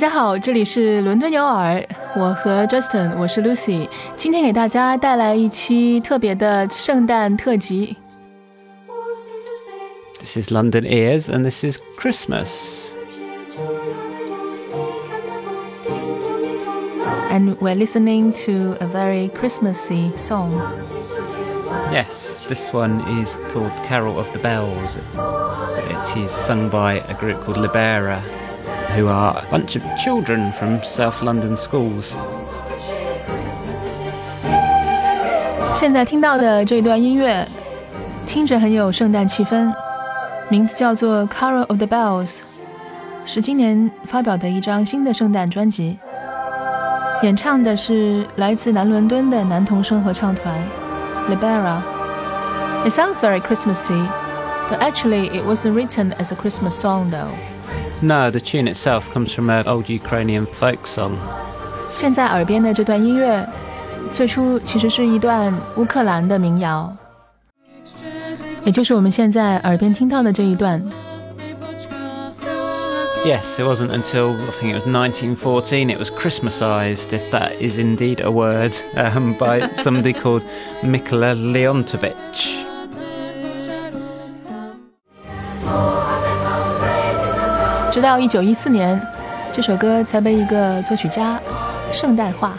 家好，这里是伦敦有耳，我和 Justin，我是 Lucy，今天给大家带来一期特别的圣诞特辑。This is London Ears and this is Christmas. And we're listening to a very Christmassy song. Yes, this one is called Carol of the Bells. It is sung by a group called Libera who are a bunch of children from South London schools. 现在听到的这段音乐，听着很有圣诞气氛，名字叫做《Carol of the Bells》，是今年发表的一张新的圣诞专辑。演唱的是来自南伦敦的男童声合唱团 Libera。It sounds very Christmassy, but actually it wasn't written as a Christmas song though. No, the tune itself comes from an old Ukrainian folk song. 现在耳边的这段音乐，最初其实是一段乌克兰的民谣，也就是我们现在耳边听到的这一段。Yes, it wasn't until I think it was 1914 it was Christmasized, if that is indeed a word, um, by somebody called Mikola Leontovich. 直到一九一四年，这首歌才被一个作曲家圣诞化。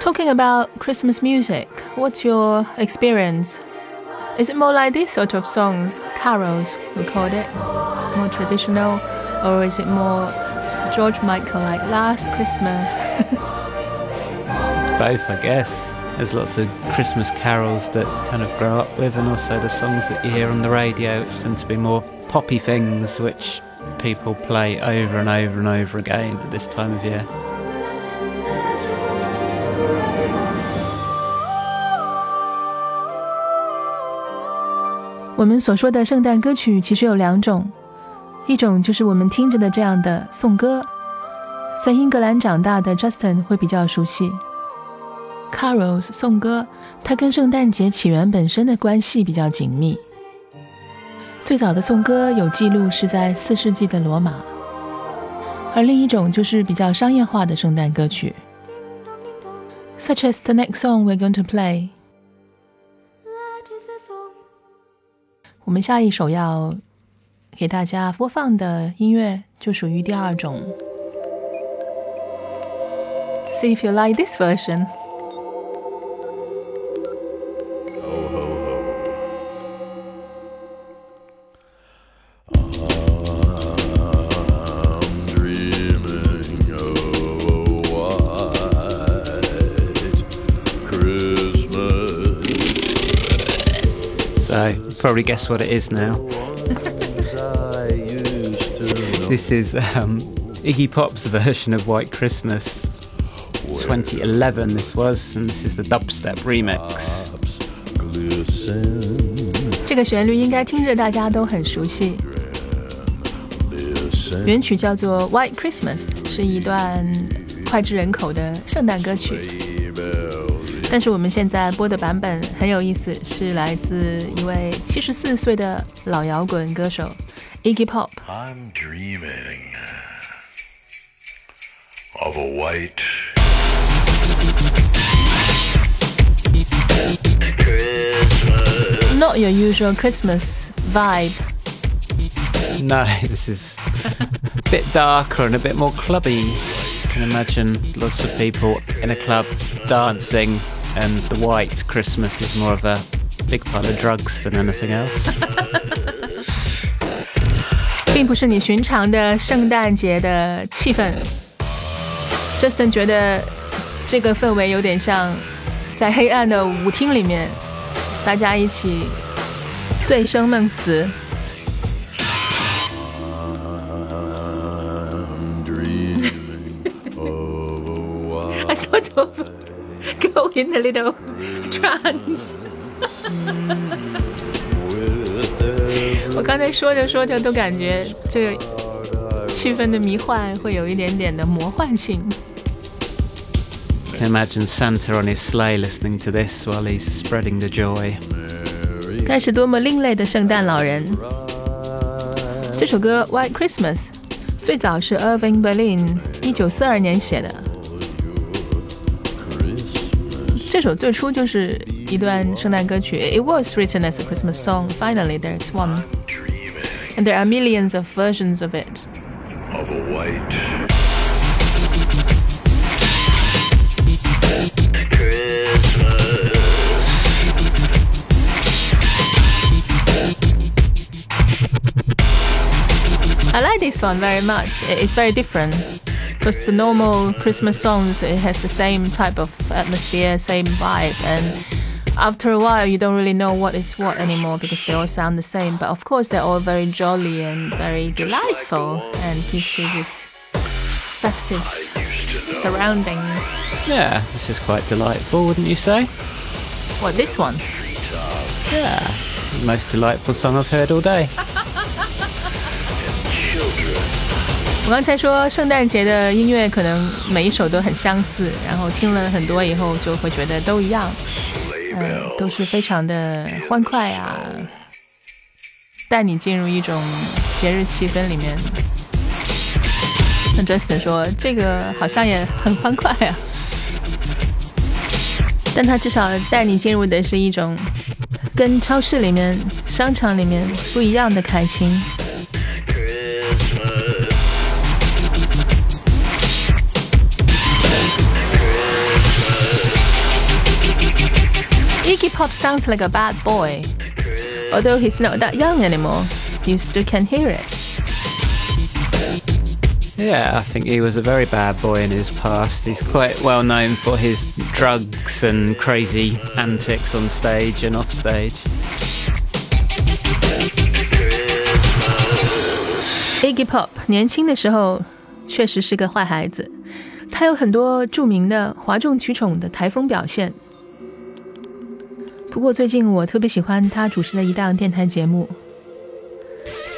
Talking about Christmas music, what's your experience? Is it more like this sort of songs, carols we call it, more traditional, or is it more George Michael like Last Christmas? it's both, I guess. There's lots of Christmas carols that kind of grow up with, and also the songs that you hear on the radio, which tend to be more poppy things, which people play over and over and over again at this time of year. 我们所说的圣诞歌曲其实有两种，一种就是我们听着的这样的颂歌，在英格兰长大的 Justin 会比较熟悉。 Carols 颂歌，它跟圣诞节起源本身的关系比较紧密。最早的颂歌有记录是在四世纪的罗马，而另一种就是比较商业化的圣诞歌曲，such as the next song we're going to play。我们下一首要给大家播放的音乐就属于第二种。See if you like this version. probably guess what it is now. this is um, Iggy Pop's version of White Christmas. 2011 this was, and this is the dubstep remix. 这个旋律应该听着大家都很熟悉。原曲叫做《White Christmas》，是一段脍炙人口的圣诞歌曲。 但是我们现在播的版本很有意思，是来自一位七十四岁的老摇滚歌手 Iggy Pop。I'm dreaming of a white Christmas. Not your usual Christmas vibe. No, this is a bit darker and a bit more clubby. You can imagine lots of people in a club dancing and the white Christmas is more of a big pile of drugs than anything else. 并不是你寻常的圣诞节的气氛。Justin 觉得这个氛围有点像在黑暗的舞厅里面，大家一起醉生梦死。I sort of go in a little trance。我刚才说着说着都感觉这个气氛的迷幻会有一点点的魔幻性。 can imagine Santa on his sleigh listening to this while he's spreading the joy. 该是多么另类的圣诞老人！这首歌《White Christmas》最早是 Irving Berlin 一九四二年写的。 这首最初就是一段圣诞歌曲。It was written as a Christmas song. Finally, there's one, and there are millions of versions of it. of a white I like this one very much. It's very different because the normal Christmas songs it has the same type of atmosphere, same vibe, and after a while you don't really know what is what anymore because they all sound the same. But of course they're all very jolly and very delightful and gives you this festive surroundings. Yeah, this is quite delightful, wouldn't you say? What this one? Yeah, most delightful song I've heard all day. 我刚才说圣诞节的音乐可能每一首都很相似，然后听了很多以后就会觉得都一样，嗯，都是非常的欢快啊，带你进入一种节日气氛里面。那 Justin 说这个好像也很欢快啊，但他至少带你进入的是一种跟超市里面、商场里面不一样的开心。Iggy Pop sounds like a bad boy. Although he's not that young anymore, you still can hear it. Yeah, I think he was a very bad boy in his past. He's quite well known for his drugs and crazy antics on stage and off stage. Iggy Pop 年轻的时候确实是个坏孩子，他有很多着名的哗众取宠的台风表现。 不过最近我特别喜欢他主持的一档电台节目，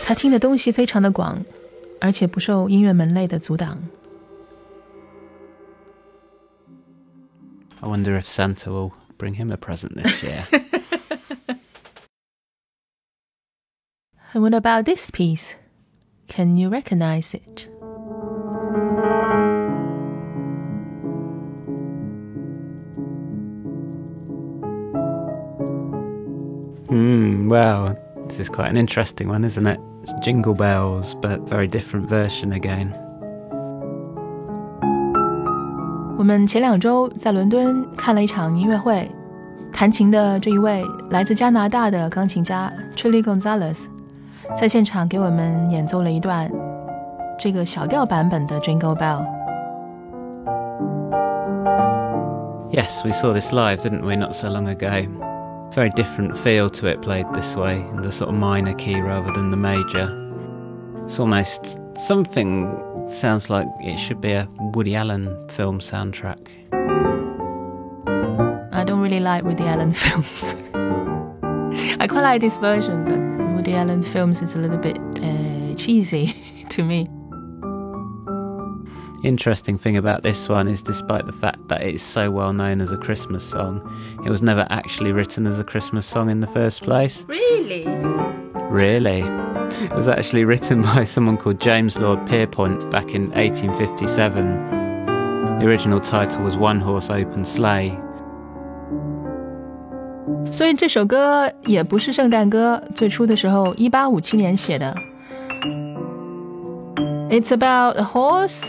他听的东西非常的广，而且不受音乐门类的阻挡。 I wonder if Santa will bring him a present this year. And what about this piece? Can you recognize it? Well, this is quite an interesting one, isn't it? It's Jingle Bells, but very different version again. 我们前两周在伦敦看了一场音乐会，弹琴的这一位来自加拿大的钢琴家 Chilly Gonzales，在现场给我们演奏了一段这个小调版本的 Jingle Bell。Yes, we saw this live, didn't we, not so long ago? Very different feel to it played this way, in the sort of minor key rather than the major. It's almost something sounds like it should be a Woody Allen film soundtrack. I don't really like Woody Allen films. I quite like this version, but Woody Allen films is a little bit uh, cheesy to me. Interesting thing about this one is despite the fact that it's so well known as a Christmas song, it was never actually written as a Christmas song in the first place. Really? Really? It was actually written by someone called James Lord Pierpont back in 1857. The original title was One Horse Open Sleigh. 所以这首歌也不是圣诞歌，最初的时候，一八五七年写的。It's about a horse,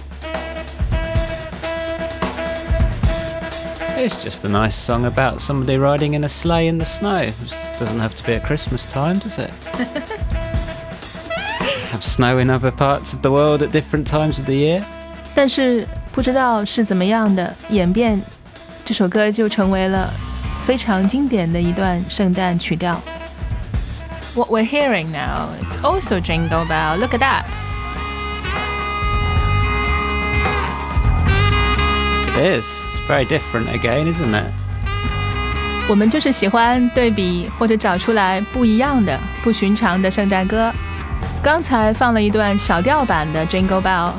It's just a nice song about somebody riding in a sleigh in the snow. It doesn't have to be at Christmas time, does it? have snow in other parts of the world at different times of the year. 但是不知道是怎么样的演变， 这首歌就成为了非常经典的一段圣诞曲调。What we're hearing now, it's also Jingle Bell. Look at that. It is. It's very different again, isn't it? 我们就是喜欢对比或者找出来不一样的、不寻常的圣诞歌。刚才放了一段小调版的 Jingle Bell，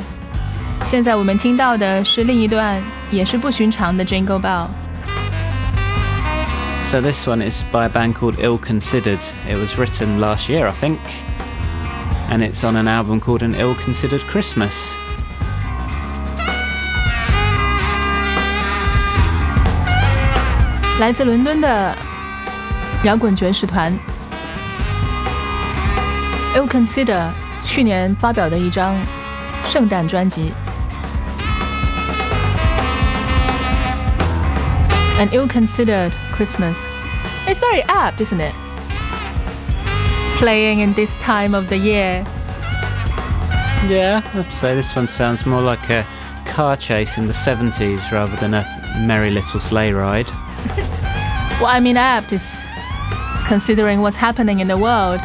现在我们听到的是另一段也是不寻常的 Jingle Bell。So this one is by a band called Ill Considered. It was written last year, I think. And it's on an album called An Ill Considered Christmas. 来自伦敦的摇滚爵士团 Ill Consider 去年发表的一张圣诞专辑。An ill-considered Christmas. It's very apt, isn't it? Playing in this time of the year. Yeah, I'd say this one sounds more like a car chase in the 70s rather than a merry little sleigh ride. Well, I mean, apt is considering what's happening in the world.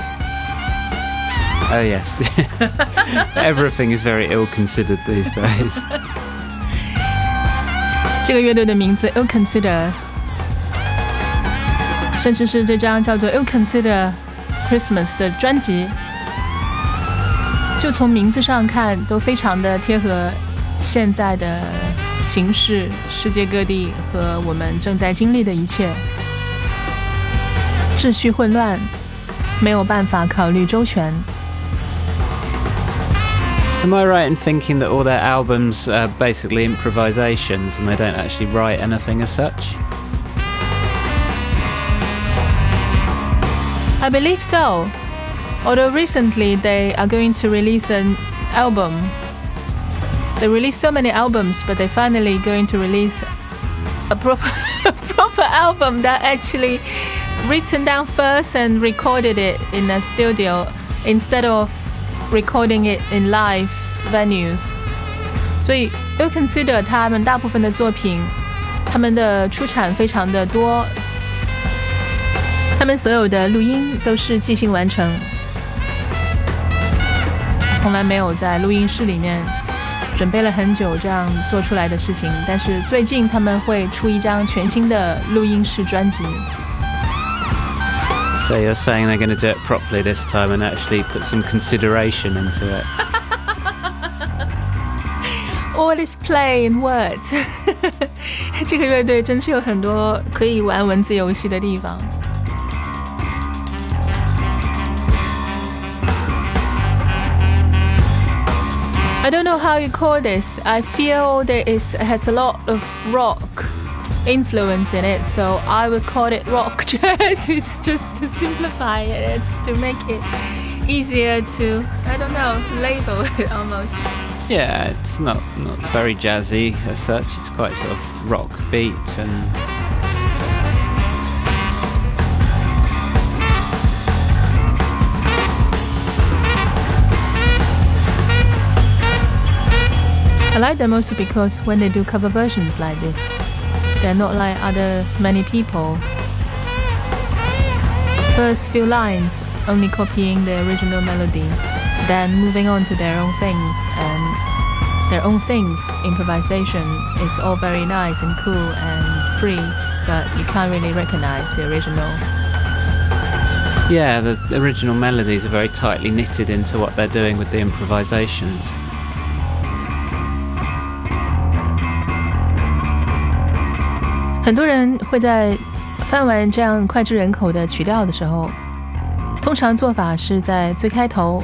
Oh, yes. Everything is very ill considered these days. 这个乐队的名字 Ill Considered，甚至是这张叫做 Ill Consider Christmas 的专辑，就从名字上看都非常的贴合现在的 形势、世界各地和我们正在经历的一切。秩序混乱，没有办法考虑周全。Am I right in thinking that all their albums are basically improvisations and they don't actually write anything as such? I believe so. Although recently they are going to release an album. They released so many albums, but they're finally going to release a proper, a proper album that actually written down first and recorded it in a studio instead of recording it in live venues。所以 You consider 他们大部分的作品，他们的出产非常的多，他们所有的录音都是即兴完成，从来没有在录音室里面 准备了很久这样做出来的事情。但是最近他们会出一张全新的录音室专辑。So you're saying they're going to do it properly this time and actually put some consideration into it? All is play in words。这个乐队真是有很多可以玩文字游戏的地方。Know how you call this. I feel that it has a lot of rock influence in it, so I would call it rock jazz. it's just to simplify it, it's to make it easier to, I don't know, label it almost. Yeah, it's not, not very jazzy as such, it's quite sort of rock beat and I like them also because when they do cover versions like this, they're not like other many people. First few lines only copying the original melody, then moving on to their own things and their own things. Improvisation is all very nice and cool and free, but you can't really recognize the original. Yeah, the original melodies are very tightly knitted into what they're doing with the improvisations. 很多人会在翻完这样脍炙人口的曲调的时候，通常做法是在最开头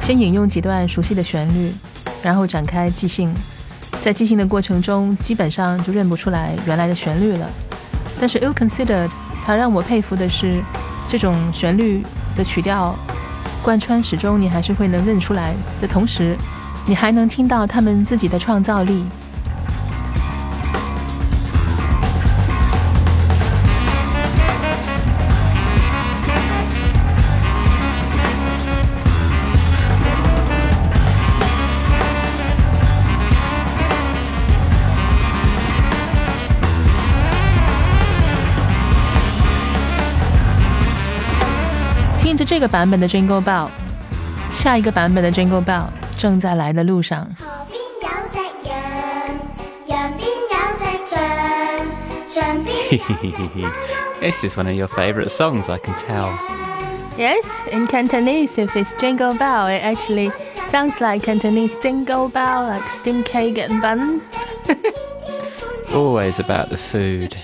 先引用几段熟悉的旋律，然后展开即兴。在即兴的过程中，基本上就认不出来原来的旋律了。但是 Ill Considered，它让我佩服的是这种旋律的曲调贯穿始终，你还是会能认出来的同时，你还能听到他们自己的创造力。听着这个版本的 Jingle Bell，下一个版本的 Jingle Bell 正在来的路上。河边有只羊，羊边有只象，象边有只猫 this is one of your favourite songs, I can tell. Yes, in Cantonese, if it's Jingle Bell, it actually sounds like Cantonese Jingle Bell, like steamed cake and buns. Always about the food.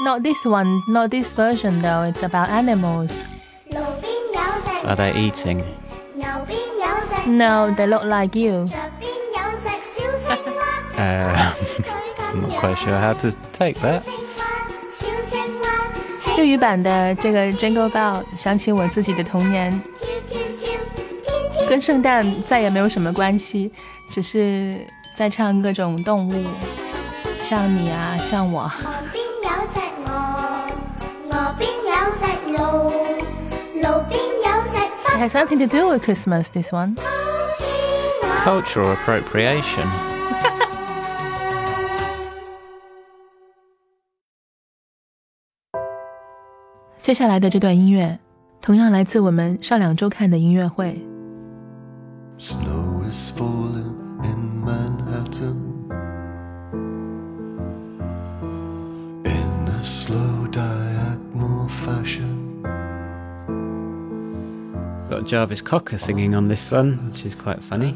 Not this one, not this version though. It's about animals. 路边有只 Are they eating? 牛边有只 No, they look like you. 脚边有只小青蛙， Uh, 佢 I'm 咁 not quite sure how to take that. 青蛙，小青蛙，粤语版的这个 Jingle Bell 想起我自己的童年，跳跳跳，天天跟圣诞再也没有什么关系，只是在唱各种动物，像你啊，像我。 It has something to do with Christmas, this one. 青蛙。 Cultural appropriation. 接下来的这段音乐，同样来自我们上两周看的音乐会。 Snow is falling in Manhattan Jarvis Cocker singing on this one, which is quite funny.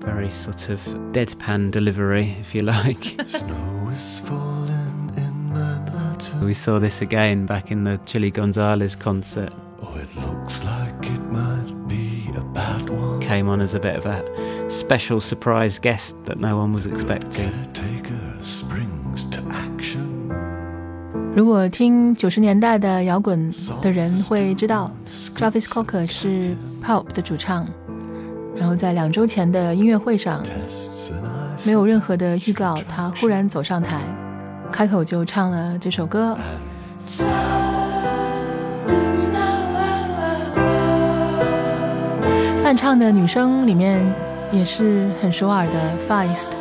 Very sort of deadpan delivery, if you like. we saw this again back in the Chilly Gonzales concert. Oh, it looks like it might be a bad one. Came on as a bit of a special surprise guest that no one was expecting. 如果听九十年代的摇滚的人会知道，，Jarvis Cocker 是 Pulp 的主唱。然后在两周前的音乐会上，没有任何的预告，他忽然走上台，开口就唱了这首歌。伴唱的女生里面也是很首尔的 Feist。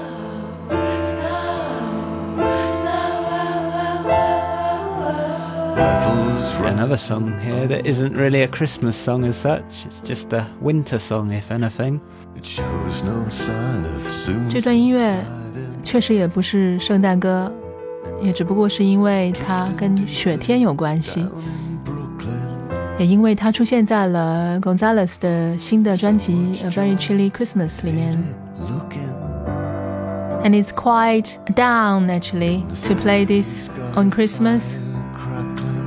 another song here that isn't really a Christmas song as such. It's just a winter song, if anything. 这段音乐确实也不是圣诞歌，也只不过是因为它跟雪天有关系，也因为它出现在了 Gonzales 的新的专辑《A Very Chilly Christmas》里面。and it's quite down actually to play this on Christmas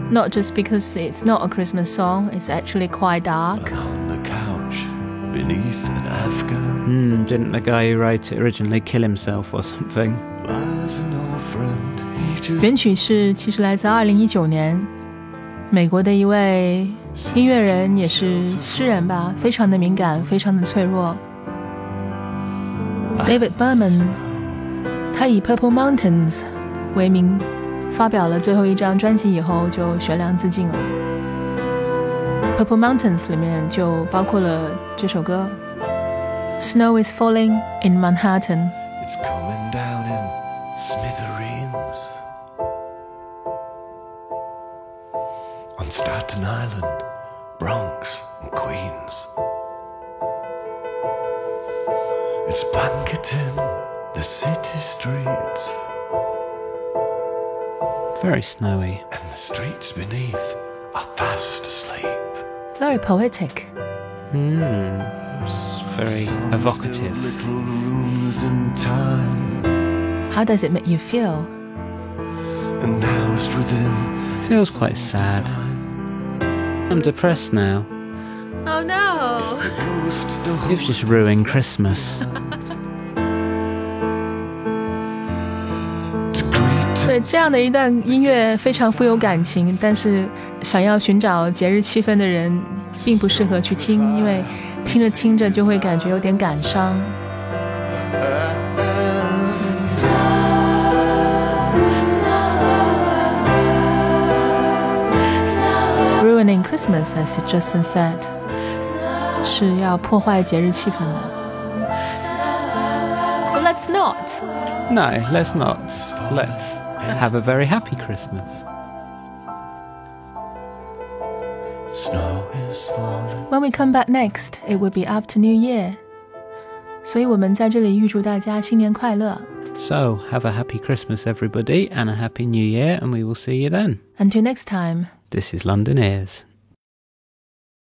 crackling Not just because it's not a Christmas song, it's actually quite dark. on the couch beneath an Afghan. Hmm, didn't the guy who wrote it originally kill himself or something? Lies an old friend, he just 原曲是其实来自2019年美国的一位音乐人，也是诗人吧，非常的敏感，非常的脆弱。David Berman，他以 Purple Mountains 为名， 发表了最后一张专辑以后就悬梁自尽了。Purple Mountains 里面就包括了这首歌，Snow is falling in Manhattan。 It's coming down in smithereens on Staten Island, Bronx, and Queens. It's blanketing the city streets, Very snowy. and the streets beneath are fast asleep. Very poetic. Hmm, it's very evocative. Little rooms in time, How does it make you feel? and housed within Feels quite sad. I'm depressed now. Oh no! the ghost, the You've just ruined Christmas. 对，这样的一段音乐非常富有感情，但是想要寻找节日气氛的人，并不适合去听，因为听着听着就会感觉有点感伤。Ruining Christmas, as Justin said，是要破坏节日气氛的。So let's not. No, let's not. Let's have a very happy Christmas. When we come back next, it will be after New Year. 所以我们在这里预祝大家新年快乐。 So, have a happy Christmas, everybody, and a happy New Year, and we will see you then. Until next time. This is London Airs.